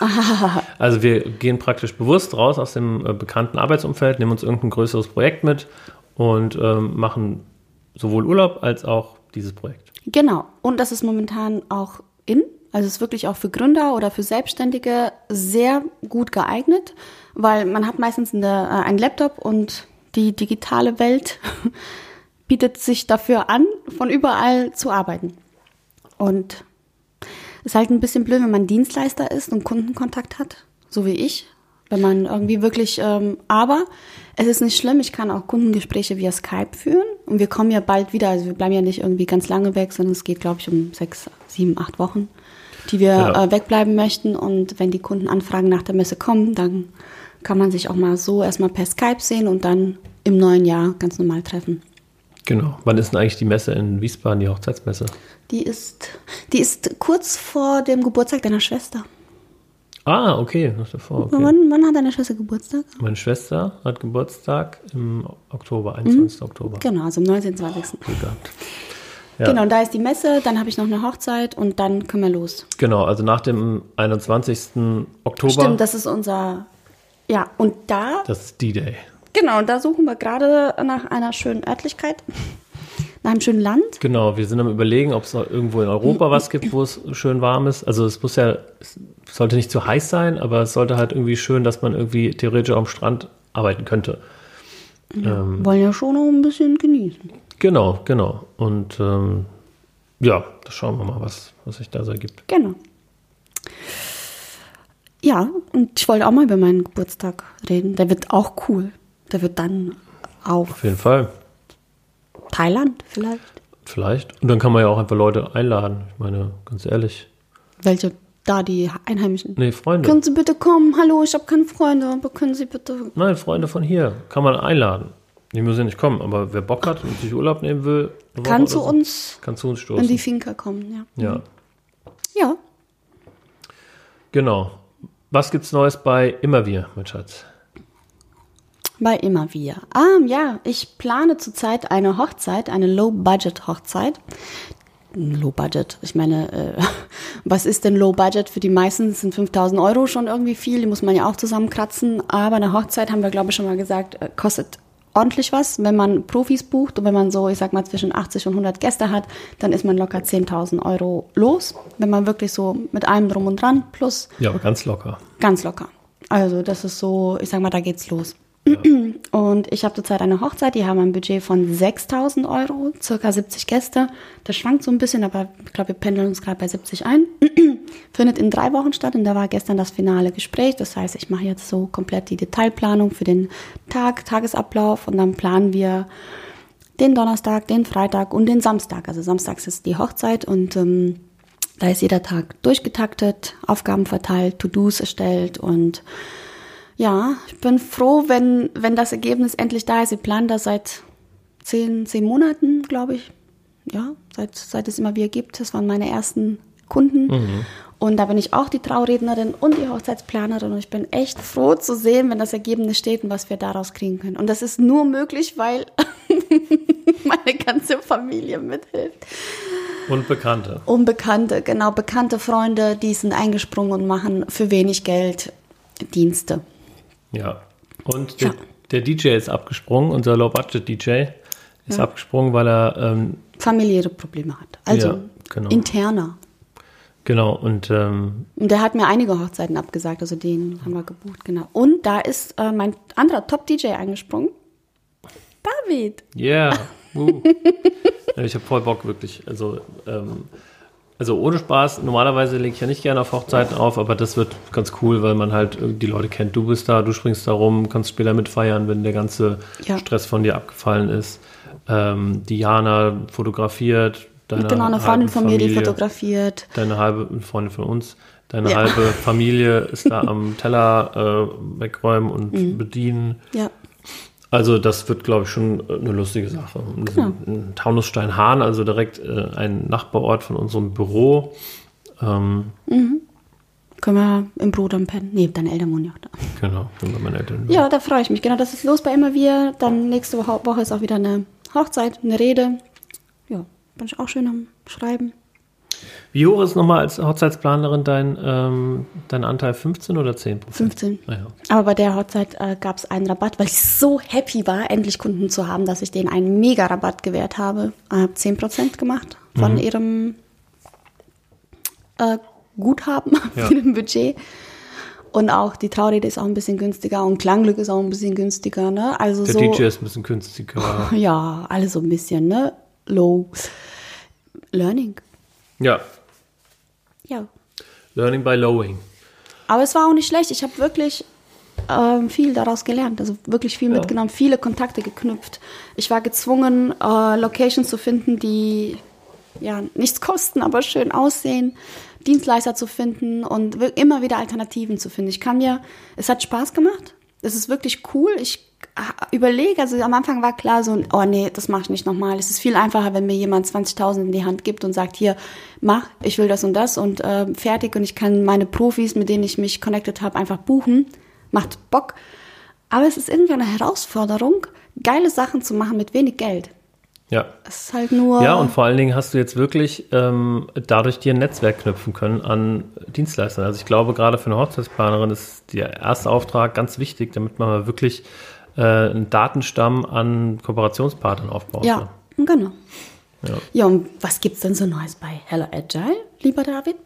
(laughs) Also wir gehen praktisch bewusst raus aus dem äh, bekannten Arbeitsumfeld, nehmen uns irgendein größeres Projekt mit und ähm, machen sowohl Urlaub als auch dieses Projekt. Genau. Und das ist momentan auch in. Also es ist wirklich auch für Gründer oder für Selbstständige sehr gut geeignet, weil man hat meistens eine, äh, einen Laptop und die digitale Welt (laughs) bietet sich dafür an, von überall zu arbeiten. Und ist halt ein bisschen blöd, wenn man Dienstleister ist und Kundenkontakt hat, so wie ich. Wenn man irgendwie wirklich, ähm, aber es ist nicht schlimm, ich kann auch Kundengespräche via Skype führen und wir kommen ja bald wieder, also wir bleiben ja nicht irgendwie ganz lange weg, sondern es geht, glaube ich, um sechs, sieben, acht Wochen, die wir Ja. äh, wegbleiben möchten und wenn die Kundenanfragen nach der Messe kommen, dann kann man sich auch mal so erstmal per Skype sehen und dann im neuen Jahr ganz normal treffen. Genau. Wann ist denn eigentlich die Messe in Wiesbaden, die Hochzeitsmesse? Die ist, die ist kurz vor dem Geburtstag deiner Schwester. Ah, okay. Noch davor, okay. Wann, wann hat deine Schwester Geburtstag? Meine Schwester hat Geburtstag im Oktober, 21. Oktober. Genau, also am 19. 20. Glück gehabt. Ja. Genau, und da ist die Messe, dann habe ich noch eine Hochzeit und dann können wir los. Genau, also nach dem 21. Oktober, Stimmt, das ist unser. Ja, und da, das ist D-Day. Genau, und da suchen wir gerade nach einer schönen Örtlichkeit, (laughs) nach einem schönen Land. Genau, wir sind am überlegen, ob es noch irgendwo in Europa was gibt, wo es schön warm ist. Also es muss ja, es sollte nicht zu heiß sein, aber es sollte halt irgendwie schön, dass man irgendwie theoretisch am Strand arbeiten könnte. Ähm, Wollen ja schon noch ein bisschen genießen. genau, genau. Und ähm, ja, das schauen wir mal, was, was sich da so ergibt. Genau. Ja, und ich wollte auch mal über meinen Geburtstag reden. Der wird auch cool. Der wird dann auf Auf jeden Fall. Thailand vielleicht. Vielleicht. Und dann kann man ja auch einfach Leute einladen. Ich meine, ganz ehrlich. Welche da, die Einheimischen? Nee, Freunde. Können Sie bitte kommen? Hallo, ich habe keine Freunde, aber können Sie bitte. Nein, Freunde von hier. Kann man einladen. Die müssen ja nicht kommen, aber wer Bock hat und sich Urlaub nehmen will, Kann zu so, uns kann zu uns in stoßen. die Finca kommen, ja. ja, Ja, genau. Was gibt's Neues bei Immer Wir, mein Schatz? Bei immer wieder. Ah, ja, ich plane zurzeit eine Hochzeit, eine Low-Budget-Hochzeit. Low-Budget, ich meine, äh, (laughs) was ist denn Low-Budget? Für die meisten sind 5000 Euro schon irgendwie viel, die muss man ja auch zusammenkratzen. Aber eine Hochzeit, haben wir glaube ich schon mal gesagt, äh, kostet ordentlich was. Wenn man Profis bucht und wenn man so, ich sag mal, zwischen 80 und 100 Gäste hat, dann ist man locker 10.000 Euro los. Wenn man wirklich so mit allem drum und dran plus Ja, aber ganz locker. Ganz locker. Also das ist so, ich sag mal, da geht's los. Und ich habe zurzeit eine Hochzeit, die haben ein Budget von 6.000 Euro, circa 70 Gäste. Das schwankt so ein bisschen, aber ich glaube, wir pendeln uns gerade bei 70 ein. (clears throat) Findet in drei Wochen statt und da war gestern das finale Gespräch. Das heißt, ich mache jetzt so komplett die Detailplanung für den Tag, Tagesablauf und dann planen wir den Donnerstag, den Freitag und den Samstag. Also samstags ist die Hochzeit und ähm, da ist jeder Tag durchgetaktet, Aufgaben verteilt, To-Dos erstellt und ja, ich bin froh, wenn, wenn das Ergebnis endlich da ist. Wir planen das seit zehn, zehn Monaten, glaube ich. Ja, seit, seit es immer wieder gibt. Das waren meine ersten Kunden. Und da bin ich auch die Traurednerin und die Hochzeitsplanerin. Und ich bin echt froh zu sehen, wenn das Ergebnis steht und was wir daraus kriegen können. Und das ist nur möglich, weil (laughs) meine ganze Familie mithilft. Und Bekannte. Unbekannte, genau, bekannte Freunde, die sind eingesprungen und machen für wenig Geld Dienste. Ja. Und der, Ja. der DJ ist abgesprungen, unser Low-Budget-DJ ist abgesprungen, weil er, ähm, familiäre Probleme hat. Also Ja, genau. interner. genau, und ähm, Und der hat mir einige Hochzeiten abgesagt, also den haben wir gebucht, genau. Und da ist äh, mein anderer Top-DJ eingesprungen. David. yeah. (laughs) Uh. Ja, ich habe voll Bock, wirklich. Also, ähm, also ohne Spaß, normalerweise lege ich ja nicht gerne auf Hochzeiten auf, aber das wird ganz cool, weil man halt äh, die Leute kennt. Du bist da, du springst da rum, kannst später mitfeiern, wenn der ganze Ja. Stress von dir abgefallen ist. Ähm, Diana fotografiert. Deine genau, eine Freundin halbe von mir, die Familie. fotografiert. Deine halbe Freundin von uns, deine Ja. halbe (laughs) Familie ist da am Teller äh, wegräumen und Mhm. bedienen. Ja. Also das wird, glaube ich, schon äh, eine lustige Sache. Genau. In Taunusstein-Hahn, also direkt äh, ein Nachbarort von unserem Büro. Ähm, Können wir im Brot am pennen. Nee, deine Eltern wohnen ja auch da. Genau, wenn wir meine Eltern. Ja, da freue ich mich. Genau, das ist los bei immer wir. Dann nächste Woche, Woche ist auch wieder eine Hochzeit, eine Rede. Ja, bin ich auch schön am Schreiben. Wie hoch ist nochmal als Hochzeitsplanerin dein, ähm, dein Anteil? 15 oder 10 Prozent? 15. Ah, ja. Aber bei der Hochzeit äh, gab es einen Rabatt, weil ich so happy war, endlich Kunden zu haben, dass ich denen einen Mega-Rabatt gewährt habe. Ich habe 10% gemacht von ihrem äh, Guthaben (laughs) Ja. für dem Budget. Und auch die Traurede ist auch ein bisschen günstiger und Klangglück ist auch ein bisschen günstiger. Ne? Also Der so, DJ ist ein bisschen günstiger. (laughs) ja, alles so ein bisschen, ne? Low. Learning. Ja, Ja. Learning by Lowing. Aber es war auch nicht schlecht. Ich habe wirklich ähm, viel daraus gelernt. Also wirklich viel mitgenommen, viele Kontakte geknüpft. Ich war gezwungen, äh, Locations zu finden, die ja nichts kosten, aber schön aussehen. Dienstleister zu finden und immer wieder Alternativen zu finden. Ich kann mir, es hat Spaß gemacht. Es ist wirklich cool. Ich überlege, also am Anfang war klar so, oh nee, das mache ich nicht nochmal. Es ist viel einfacher, wenn mir jemand 20.000 in die Hand gibt und sagt, hier, mach, ich will das und das und äh, fertig und ich kann meine Profis, mit denen ich mich connected habe, einfach buchen. Macht Bock. Aber es ist irgendwie eine Herausforderung, geile Sachen zu machen mit wenig Geld. Ja. Es ist halt nur. Ja, und vor allen Dingen hast du jetzt wirklich ähm, dadurch dir ein Netzwerk knüpfen können an Dienstleistern. Also ich glaube, gerade für eine Hochzeitsplanerin ist der erste Auftrag ganz wichtig, damit man mal wirklich äh, einen Datenstamm an Kooperationspartnern aufbaut. Ja, genau. Ja. Ja, und was gibt's denn so Neues bei Hello Agile, lieber David?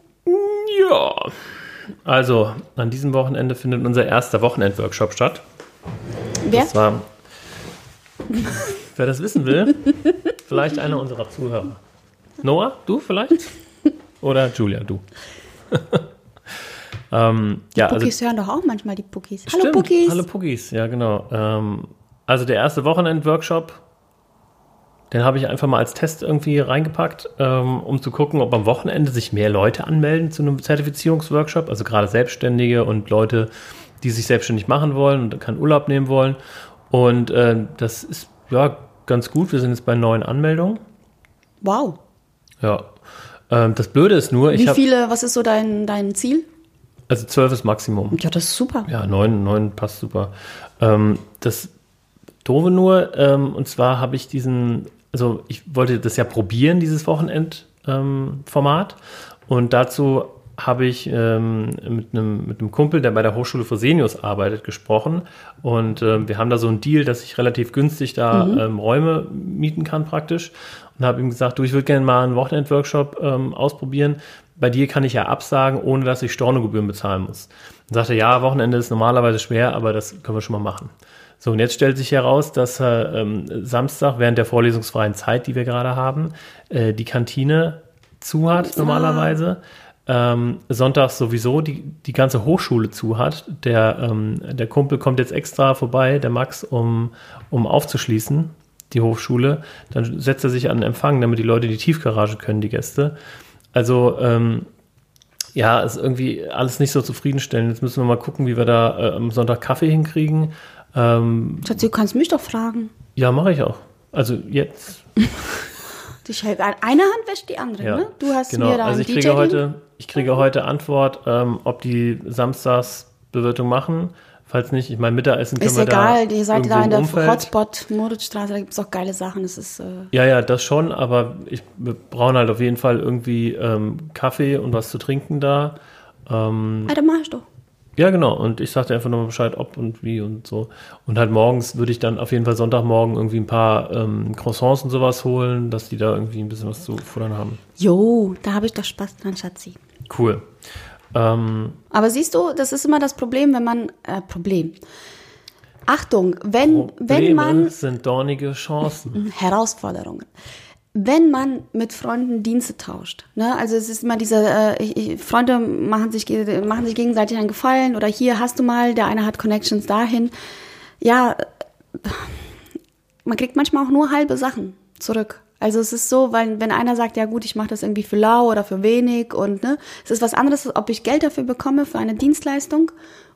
Ja. Also, an diesem Wochenende findet unser erster Wochenendworkshop statt. Wer? Das war, wer das wissen will, vielleicht einer unserer Zuhörer. Noah, du vielleicht? Oder Julia, du? (laughs) ähm, ja, also Pookies hören doch auch manchmal die Pookies. Hallo Stimmt. Pookies. Hallo Pookies, ja genau. Ähm, also der erste Wochenend-Workshop, den habe ich einfach mal als Test irgendwie reingepackt, ähm, um zu gucken, ob am Wochenende sich mehr Leute anmelden zu einem Zertifizierungsworkshop, also gerade Selbstständige und Leute, die sich selbstständig machen wollen und keinen Urlaub nehmen wollen. Und äh, das ist ja ganz gut. Wir sind jetzt bei neun Anmeldungen. Wow. Ja. Ähm, das Blöde ist nur, ich Wie viele, was ist so dein, dein Ziel? Also zwölf ist Maximum. Ja, das ist super. Ja, neun, neun passt super. Ähm, das Doofe nur, ähm, und zwar habe ich diesen, also ich wollte das ja probieren, dieses Wochenendformat. Ähm, und dazu habe ich ähm, mit, einem, mit einem Kumpel, der bei der Hochschule Fresenius arbeitet, gesprochen. Und ähm, wir haben da so einen Deal, dass ich relativ günstig da ähm, Räume mieten kann praktisch. Und habe ihm gesagt, du, ich würde gerne mal einen Wochenendworkshop ähm, ausprobieren. Bei dir kann ich ja absagen, ohne dass ich Stornogebühren bezahlen muss. Und sagte, ja, Wochenende ist normalerweise schwer, aber das können wir schon mal machen. So, und jetzt stellt sich heraus, dass er ähm, Samstag während der vorlesungsfreien Zeit, die wir gerade haben, äh, die Kantine zu hat normalerweise. Ähm, sonntags sowieso die, die ganze Hochschule zu hat. Der, ähm, der Kumpel kommt jetzt extra vorbei, der Max, um, um aufzuschließen, die Hochschule. Dann setzt er sich an den Empfang, damit die Leute in die Tiefgarage können, die Gäste. Also, ähm, ja, ist irgendwie alles nicht so zufriedenstellend. Jetzt müssen wir mal gucken, wie wir da äh, am Sonntag Kaffee hinkriegen. Ähm, Schatz, du kannst mich doch fragen. ja, mache ich auch. Also jetzt. (laughs) Ich. Eine Hand wäscht die andere, Ja, ne? Du hast genau. mir da also ich DJ kriege heute, ich kriege heute Antwort, ähm, ob die Samstagsbewirtung machen. Falls nicht, ich meine, Mittagessen können Ist wir egal, da ihr seid da in der Umfeld. Hotspot Moritzstraße, da gibt es auch geile Sachen. Das ist, äh, Ja, ja, das schon, aber ich, wir brauchen halt auf jeden Fall irgendwie ähm, Kaffee und was zu trinken da. Ähm, ah, dann mach ich doch. ja, genau. Und ich sagte einfach nochmal Bescheid, ob und wie und so. Und halt morgens würde ich dann auf jeden Fall Sonntagmorgen irgendwie ein paar ähm, Croissants und sowas holen, dass die da irgendwie ein bisschen was zu futtern haben. Jo, da habe ich doch Spaß dran, Schatzi. Cool. Ähm, Aber siehst du, das ist immer das Problem, wenn man, äh, Problem. Achtung, wenn, wenn Probleme man, sind dornige Chancen. (laughs) Herausforderungen. Wenn man mit Freunden Dienste tauscht, ne? also es ist immer diese, äh, ich, ich, Freunde machen sich, machen sich gegenseitig einen Gefallen oder hier hast du mal, der eine hat Connections dahin. Ja, man kriegt manchmal auch nur halbe Sachen zurück. Also es ist so, weil wenn einer sagt, ja gut, ich mache das irgendwie für lau oder für wenig und ne, es ist was anderes, ob ich Geld dafür bekomme für eine Dienstleistung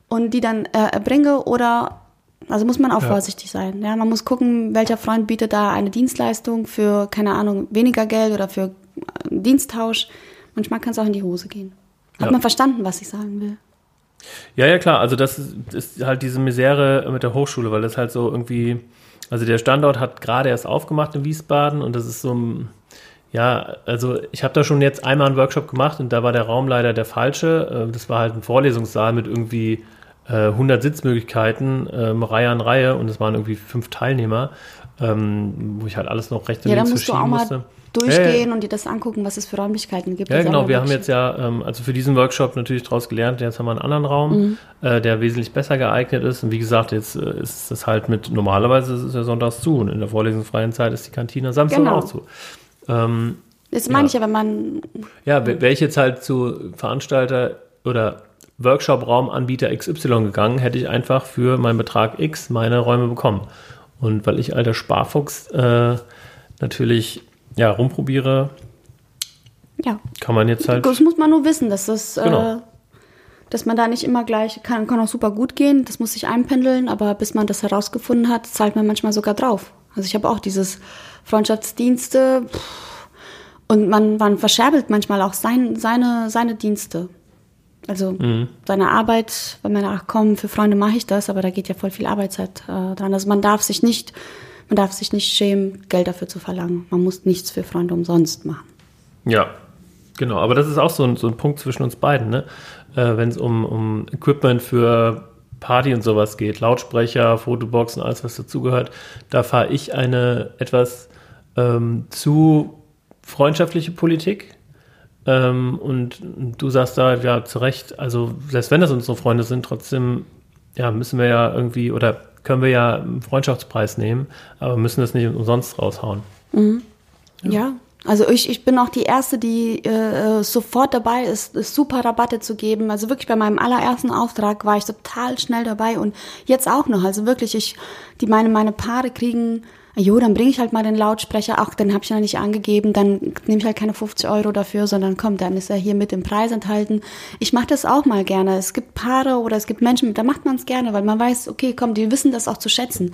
und die dann äh, erbringe oder also muss man auch Ja. vorsichtig sein. Ja, man muss gucken, welcher Freund bietet da eine Dienstleistung für keine Ahnung weniger Geld oder für äh, Diensttausch. Manchmal kann es auch in die Hose gehen. Hat Ja. man verstanden, was ich sagen will? Ja, ja, klar. Also das ist, ist halt diese Misere mit der Hochschule, weil das halt so irgendwie, also der Standort hat gerade erst aufgemacht in Wiesbaden und das ist so ein, ja, also ich habe da schon jetzt einmal einen Workshop gemacht und da war der Raum leider der falsche. Äh, Das war halt ein Vorlesungssaal mit irgendwie äh, 100 Sitzmöglichkeiten, ähm, Reihe an Reihe und es waren irgendwie fünf Teilnehmer, ähm, wo ich halt alles noch rechts und Ja, links verschieben musste. Durchgehen Ja, und dir das angucken, was es für Räumlichkeiten gibt. Ja, genau. aber Wir haben jetzt ja, ähm, also für diesen Workshop natürlich daraus gelernt, jetzt haben wir einen anderen Raum, äh, der wesentlich besser geeignet ist. Und wie gesagt, jetzt äh, ist das halt mit, normalerweise ist es ja sonntags zu und in der vorlesungsfreien Zeit ist die Kantine Samstag Genau. auch zu. Ähm, Das meine Ja. ich ja, wenn man. ja, wäre ich jetzt halt zu Veranstalter oder Workshop-Raumanbieter XY gegangen, hätte ich einfach für meinen Betrag X meine Räume bekommen. Und weil ich alter Sparfuchs äh, natürlich ja, rumprobiere, Ja, kann man jetzt halt. das muss man nur wissen, dass das. Genau. Äh, dass man da nicht immer gleich, kann, kann auch super gut gehen, das muss sich einpendeln, aber bis man das herausgefunden hat, zahlt man manchmal sogar drauf. Also ich habe auch dieses Freundschaftsdienste pff, und man, man verscherbelt manchmal auch sein, seine, seine Dienste. Also seine Arbeit, wenn man ach komm, für Freunde mache ich das, aber da geht ja voll viel Arbeitszeit äh, dran. Also man darf sich nicht, man darf sich nicht schämen, Geld dafür zu verlangen. Man muss nichts für Freunde umsonst machen. Ja, genau. Aber das ist auch so ein, so ein Punkt zwischen uns beiden, ne? Äh, Wenn es um, um Equipment für Party und sowas geht, Lautsprecher, Fotoboxen, alles was dazugehört, da fahre ich eine etwas ähm, zu freundschaftliche Politik. Ähm, und du sagst da ja zu Recht, also selbst wenn das unsere Freunde sind, trotzdem ja, müssen wir ja irgendwie oder können wir ja einen Freundschaftspreis nehmen, aber müssen das nicht umsonst raushauen. Ja. Also ich, ich bin auch die Erste, die äh, sofort dabei ist, ist, super Rabatte zu geben. Also wirklich bei meinem allerersten Auftrag war ich total schnell dabei und jetzt auch noch. Also wirklich, ich, die meine, meine Paare kriegen, jo, dann bringe ich halt mal den Lautsprecher, auch den habe ich noch nicht angegeben, dann nehme ich halt keine 50 Euro dafür, sondern komm, dann ist er hier mit im Preis enthalten. Ich mache das auch mal gerne. Es gibt Paare oder es gibt Menschen, da macht man es gerne, weil man weiß, okay, komm, die wissen das auch zu schätzen.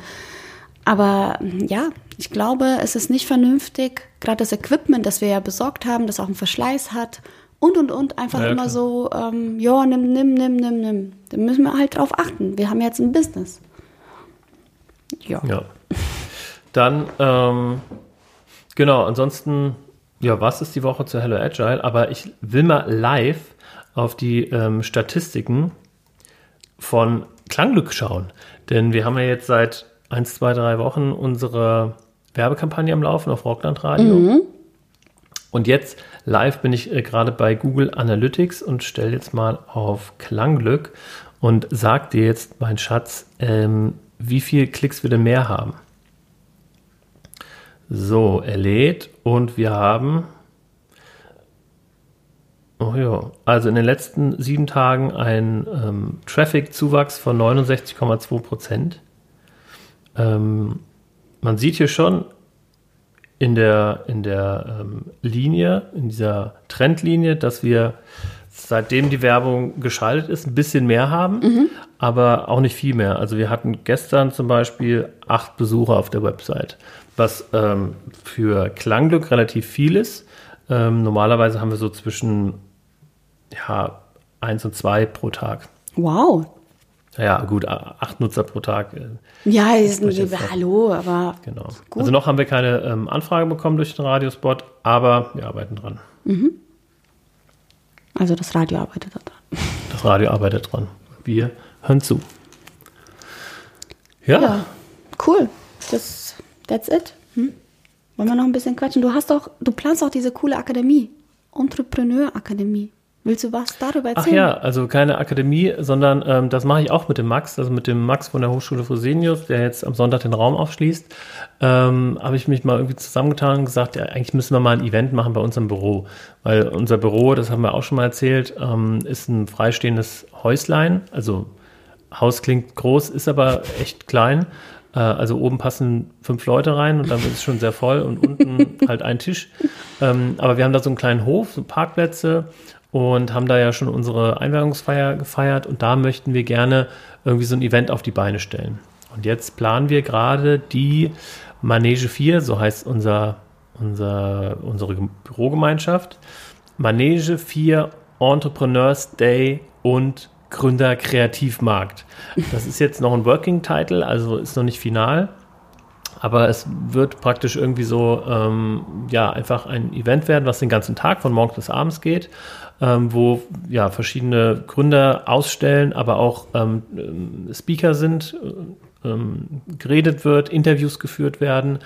Aber ja, ich glaube, es ist nicht vernünftig, gerade das Equipment, das wir ja besorgt haben, das auch einen Verschleiß hat und und und einfach Ja, immer klar. so, ähm, ja, nimm, nimm, nimm, nimm, nimm. Da müssen wir halt drauf achten. Wir haben jetzt ein Business. Ja. Ja. (laughs) Dann, ähm, genau, ansonsten, ja, was ist die Woche zu Hello Agile? Aber ich will mal live auf die ähm, Statistiken von Klangglück schauen. Denn wir haben ja jetzt seit 1, 2, 3 Wochen unsere Werbekampagne am Laufen auf Rockland Radio. Und jetzt live bin ich äh, gerade bei Google Analytics und stelle jetzt mal auf Klangglück und sag dir jetzt, mein Schatz, ähm, wie viel Klicks wir denn mehr haben. So, er lädt und wir haben. Oh ja, also in den letzten sieben Tagen ein ähm, Traffic-Zuwachs von 69,2 Prozent. Ähm, man sieht hier schon in der, in der ähm, Linie, in dieser Trendlinie, dass wir seitdem die Werbung geschaltet ist, ein bisschen mehr haben, aber auch nicht viel mehr. Also wir hatten gestern zum Beispiel acht Besucher auf der Website, was ähm, für Klangglück relativ viel ist. Ähm, normalerweise haben wir so zwischen ja, eins und zwei pro Tag. Wow. Ja, gut, acht Nutzer pro Tag. Äh, Ja, ist ein, hallo, aber genau. Gut. Also noch haben wir keine ähm, Anfrage bekommen durch den Radiospot, aber wir arbeiten dran. also das Radio arbeitet da dran. Das Radio arbeitet dran. Wir hören zu. Ja, Ja, cool. Das, that's it. Hm? Wollen wir noch ein bisschen quatschen? Du hast doch, du planst auch diese coole Akademie. Entrepreneur-Akademie. Willst du was darüber Ach erzählen? ja, also keine Akademie, sondern ähm, das mache ich auch mit dem Max, also mit dem Max von der Hochschule Fresenius, der jetzt am Sonntag den Raum aufschließt. Ähm, Habe ich mich mal irgendwie zusammengetan und gesagt, ja, eigentlich müssen wir mal ein Event machen bei uns im Büro. Weil unser Büro, das haben wir auch schon mal erzählt, ähm, ist ein freistehendes Häuslein. Also Haus klingt groß, ist aber echt klein. Äh, also oben passen fünf Leute rein und dann ist es schon sehr voll und unten (laughs) halt ein Tisch. Ähm, aber wir haben da so einen kleinen Hof, so Parkplätze und haben da ja schon unsere Einweihungsfeier gefeiert und da möchten wir gerne irgendwie so ein Event auf die Beine stellen. Und jetzt planen wir gerade die Manege 4, so heißt unser, unser, unsere Bürogemeinschaft. Manege 4 Entrepreneurs Day und Gründer Kreativmarkt. Das ist jetzt noch ein Working Title, also ist noch nicht final. Aber es wird praktisch irgendwie so, ähm, ja, einfach ein Event werden, was den ganzen Tag von morgens bis abends geht, ähm, wo ja verschiedene Gründer ausstellen, aber auch ähm, Speaker sind, äh, ähm, geredet wird, Interviews geführt werden,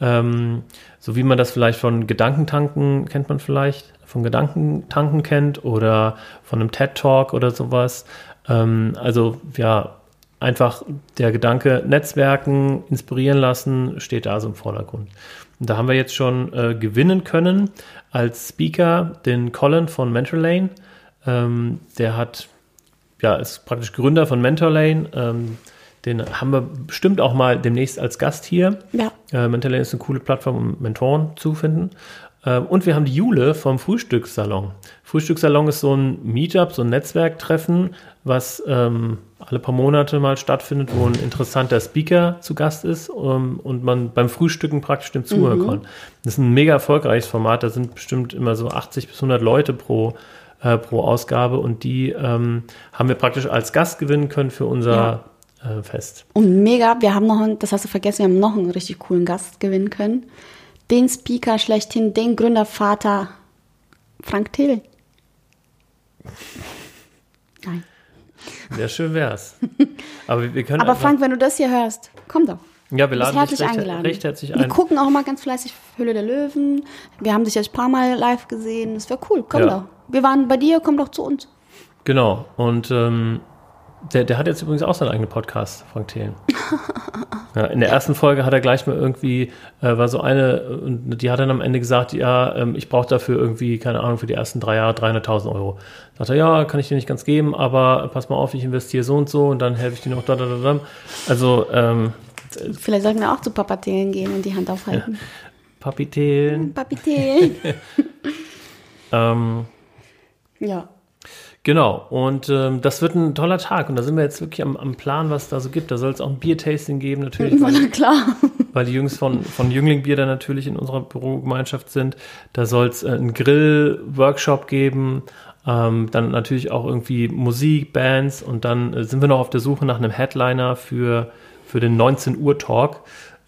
ähm, so wie man das vielleicht von Gedankentanken kennt man vielleicht, von Gedankentanken kennt oder von einem TED Talk oder sowas. Ähm, also ja, einfach der Gedanke Netzwerken, inspirieren lassen, steht da so im Vordergrund. Und da haben wir jetzt schon äh, gewinnen können als Speaker den Colin von Mentorlane. Ähm, der hat, ja, ist praktisch Gründer von Mentorlane. Ähm, den haben wir bestimmt auch mal demnächst als Gast hier. Ja. Äh, Mentorlane ist eine coole Plattform, um Mentoren zu finden. Ähm, und wir haben die Jule vom Frühstückssalon. Frühstückssalon ist so ein Meetup, so ein Netzwerktreffen, was ähm, alle paar Monate mal stattfindet, wo ein interessanter Speaker zu Gast ist um, ähm, und man beim Frühstücken praktisch dem zuhören mhm. kann. Das ist ein mega erfolgreiches Format, da sind bestimmt immer so 80 bis 100 Leute pro, äh, pro Ausgabe und die ähm, haben wir praktisch als Gast gewinnen können für unser ja. äh, Fest. Und mega, wir haben noch, einen, das hast du vergessen, wir haben noch einen richtig coolen Gast gewinnen können. Den Speaker schlechthin, den Gründervater Frank Till. Nein. Ja, schön wär's. (laughs) Aber wir können. Aber Frank, wenn du das hier hörst, komm doch. Ja, wir laden herzlich dich recht, eingeladen. recht herzlich ein. Wir gucken auch mal ganz fleißig Höhle der Löwen. Wir haben dich jetzt ein paar Mal live gesehen. Das wäre cool. Komm ja. doch. Wir waren bei dir, komm doch zu uns. Genau. Und ähm, der, der hat jetzt übrigens auch seinen eigenen Podcast, Frank Thelen. ja, in der ersten Folge hat er gleich mal irgendwie, äh, war so eine, die hat dann am Ende gesagt, ja, ähm, ich brauche dafür irgendwie, keine Ahnung, für die ersten drei Jahre 300.000 Euro. Da sagt er, ja, kann ich dir nicht ganz geben, aber pass mal auf, ich investiere so und so und dann helfe ich dir noch da, da, da, da. Also, ähm, Vielleicht sollten wir auch zu Papa Thelen gehen und die Hand aufhalten. Ja. Papi Thelen. Papi Thelen. (laughs) ähm, ja. Genau, und ähm, das wird ein toller Tag. Und da sind wir jetzt wirklich am, am Plan, was da so gibt. Da soll es auch ein Biertasting geben, natürlich. (laughs) Weil, Na klar. Weil die Jungs von, von Jüngling Bier da natürlich in unserer Bürogemeinschaft sind. Da soll es äh, einen Grill-Workshop geben. Ähm, dann natürlich auch irgendwie Musik, Bands. Und dann äh, sind wir noch auf der Suche nach einem Headliner für, für den 19 Uhr Talk.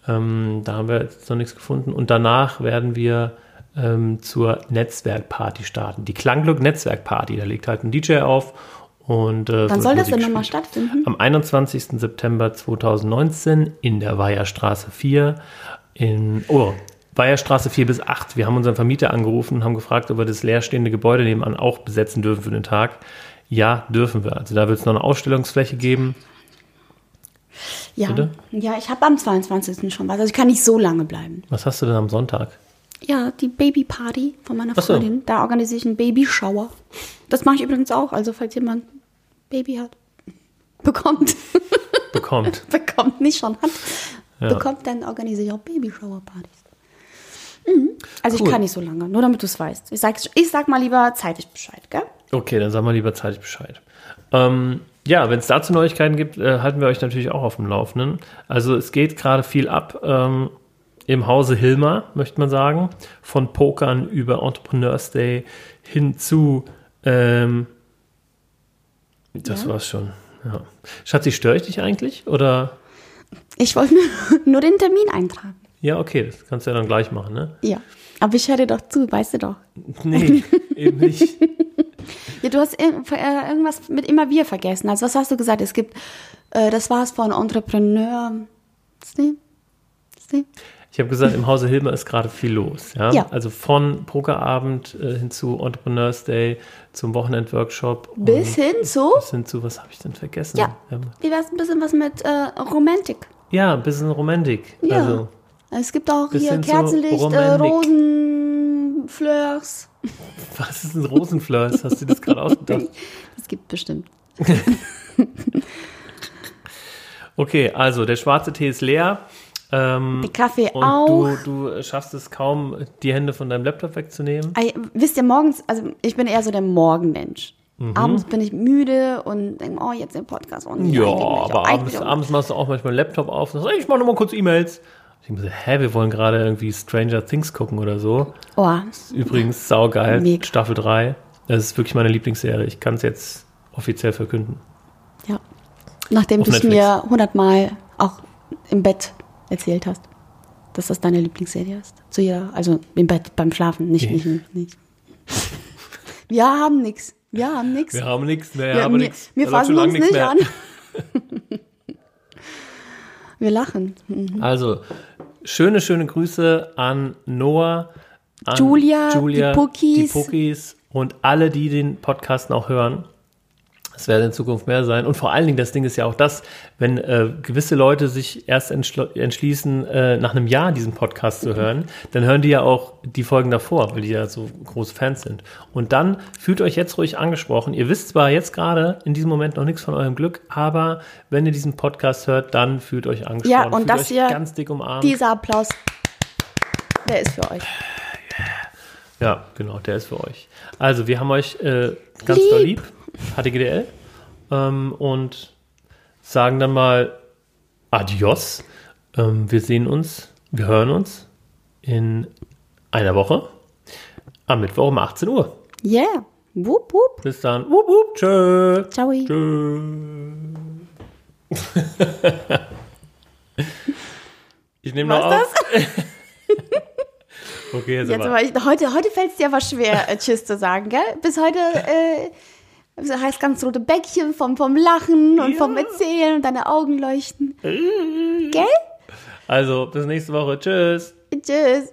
Ähm, da haben wir jetzt noch nichts gefunden. Und danach werden wir ähm, zur Netzwerkparty starten. Die Klangglück Netzwerkparty, da legt halt ein DJ auf und äh, Wann soll das denn nochmal stattfinden? Am 21. September 2019 in der Weiherstraße 4 in oh, Weiherstraße 4 bis 8. Wir haben unseren Vermieter angerufen und haben gefragt, ob wir das leerstehende Gebäude nebenan auch besetzen dürfen für den Tag. Ja, dürfen wir. Also da wird es noch eine Ausstellungsfläche geben. Ja, ja ich habe am 22. schon was. Also ich kann nicht so lange bleiben. Was hast du denn am Sonntag? Ja, die Babyparty von meiner so. Freundin. Da organisiere ich einen Babyshower. Das mache ich übrigens auch. Also, falls jemand Baby hat, (laughs) bekommt. Bekommt. (laughs) bekommt, nicht schon hat. Ja. Bekommt, dann organisiere ich auch Babyshower-Partys. Mhm. Also, cool. ich kann nicht so lange, nur damit du es weißt. Ich sag, ich sag mal lieber zeitig Bescheid, gell? Okay, dann sag mal lieber zeitig Bescheid. Ähm, ja, wenn es dazu Neuigkeiten gibt, äh, halten wir euch natürlich auch auf dem Laufenden. Also es geht gerade viel ab. Ähm, im Hause Hilmer, möchte man sagen. Von Pokern über Entrepreneurs Day hin zu. Ähm, das ja. war's schon. Ja. Schatzi, störe ich dich eigentlich? Oder? Ich wollte nur (laughs) den Termin eintragen. Ja, okay, das kannst du ja dann gleich machen, ne? Ja. Aber ich höre dir doch zu, weißt du doch. Nee, (laughs) eben nicht. ja, du hast äh, irgendwas mit immer wir vergessen. Also, was hast du gesagt? Es gibt, äh, das war es von Entrepreneur. Steve? Steve? Ich habe gesagt, im Hause Hilmer ist gerade viel los. Ja? ja. Also von Pokerabend äh, hin zu Entrepreneurs Day, zum Wochenendworkshop. Bis hin zu? Bis hin zu, was habe ich denn vergessen? Ja. Wie wäre es ein bisschen was mit äh, Romantik? Ja, ein bisschen Romantik. Ja. Also, es gibt auch hier Kerzenlicht, äh, Rosenfleurs. Was ist ein Rosenfleurs? Hast du das gerade ausgedacht? (laughs) Das gibt bestimmt. (laughs) okay, also der schwarze Tee ist leer. Ähm, die Kaffee und auch. Du, du schaffst es kaum, die Hände von deinem Laptop wegzunehmen. I, wisst ihr, morgens, also ich bin eher so der Morgenmensch. Mhm. Abends bin ich müde und denke, oh, jetzt den Podcast. Oh, ja, aber abends, abends machst du auch manchmal Laptop auf und sagst, ich mach noch mal kurz E-Mails. Ich denke so, hä, wir wollen gerade irgendwie Stranger Things gucken oder so. Oh. Ist übrigens saugeil. Mega. Staffel 3. Es ist wirklich meine Lieblingsserie. Ich kann es jetzt offiziell verkünden. Ja. Nachdem du es mir hundertmal auch im Bett erzählt hast, dass das deine Lieblingsserie ist. Zu jeder, also im Bett beim Schlafen, nicht, Nee. nicht, nicht. Wir haben nichts. Wir haben nichts. Wir haben nichts, wir Wir, haben wir, nichts. wir läuft fassen uns nicht mehr. an. (laughs) wir lachen. Mhm. Also, schöne, schöne Grüße an Noah, an Julia, Julia die Puckis. die Puckis und alle, die den Podcast noch hören. Es werden in Zukunft mehr sein. Und vor allen Dingen, das Ding ist ja auch das, wenn äh, gewisse Leute sich erst entschließen, äh, nach einem Jahr diesen Podcast zu hören, dann hören die ja auch die Folgen davor, weil die ja so große Fans sind. Und dann fühlt euch jetzt ruhig angesprochen. Ihr wisst zwar jetzt gerade in diesem Moment noch nichts von eurem Glück, aber wenn ihr diesen Podcast hört, dann fühlt euch angesprochen. Ja, und fühlt das hier- ganz dick umarmt. Dieser Applaus, der ist für euch. Ja, genau, der ist für euch. Also, wir haben euch äh, ganz Lieb. doll lieb, HTGDL, ähm, und sagen dann mal Adios. Ähm, wir sehen uns, wir hören uns in einer Woche am Mittwoch um 18 Uhr. Yeah. Wupp, wupp. Bis dann. Wup, wup, tschö. Ciao. Tschö. (laughs) ich nehme noch auf. (laughs) okay, jetzt, Jetzt aber. aber, ich, heute heute fällt es dir aber schwer, äh, Tschüss zu sagen, gell? Bis heute äh, das heißt ganz rote Bäckchen vom, vom Lachen und vom Erzählen und deine Augen leuchten. Gell? Also, bis nächste Woche. Tschüss. Tschüss.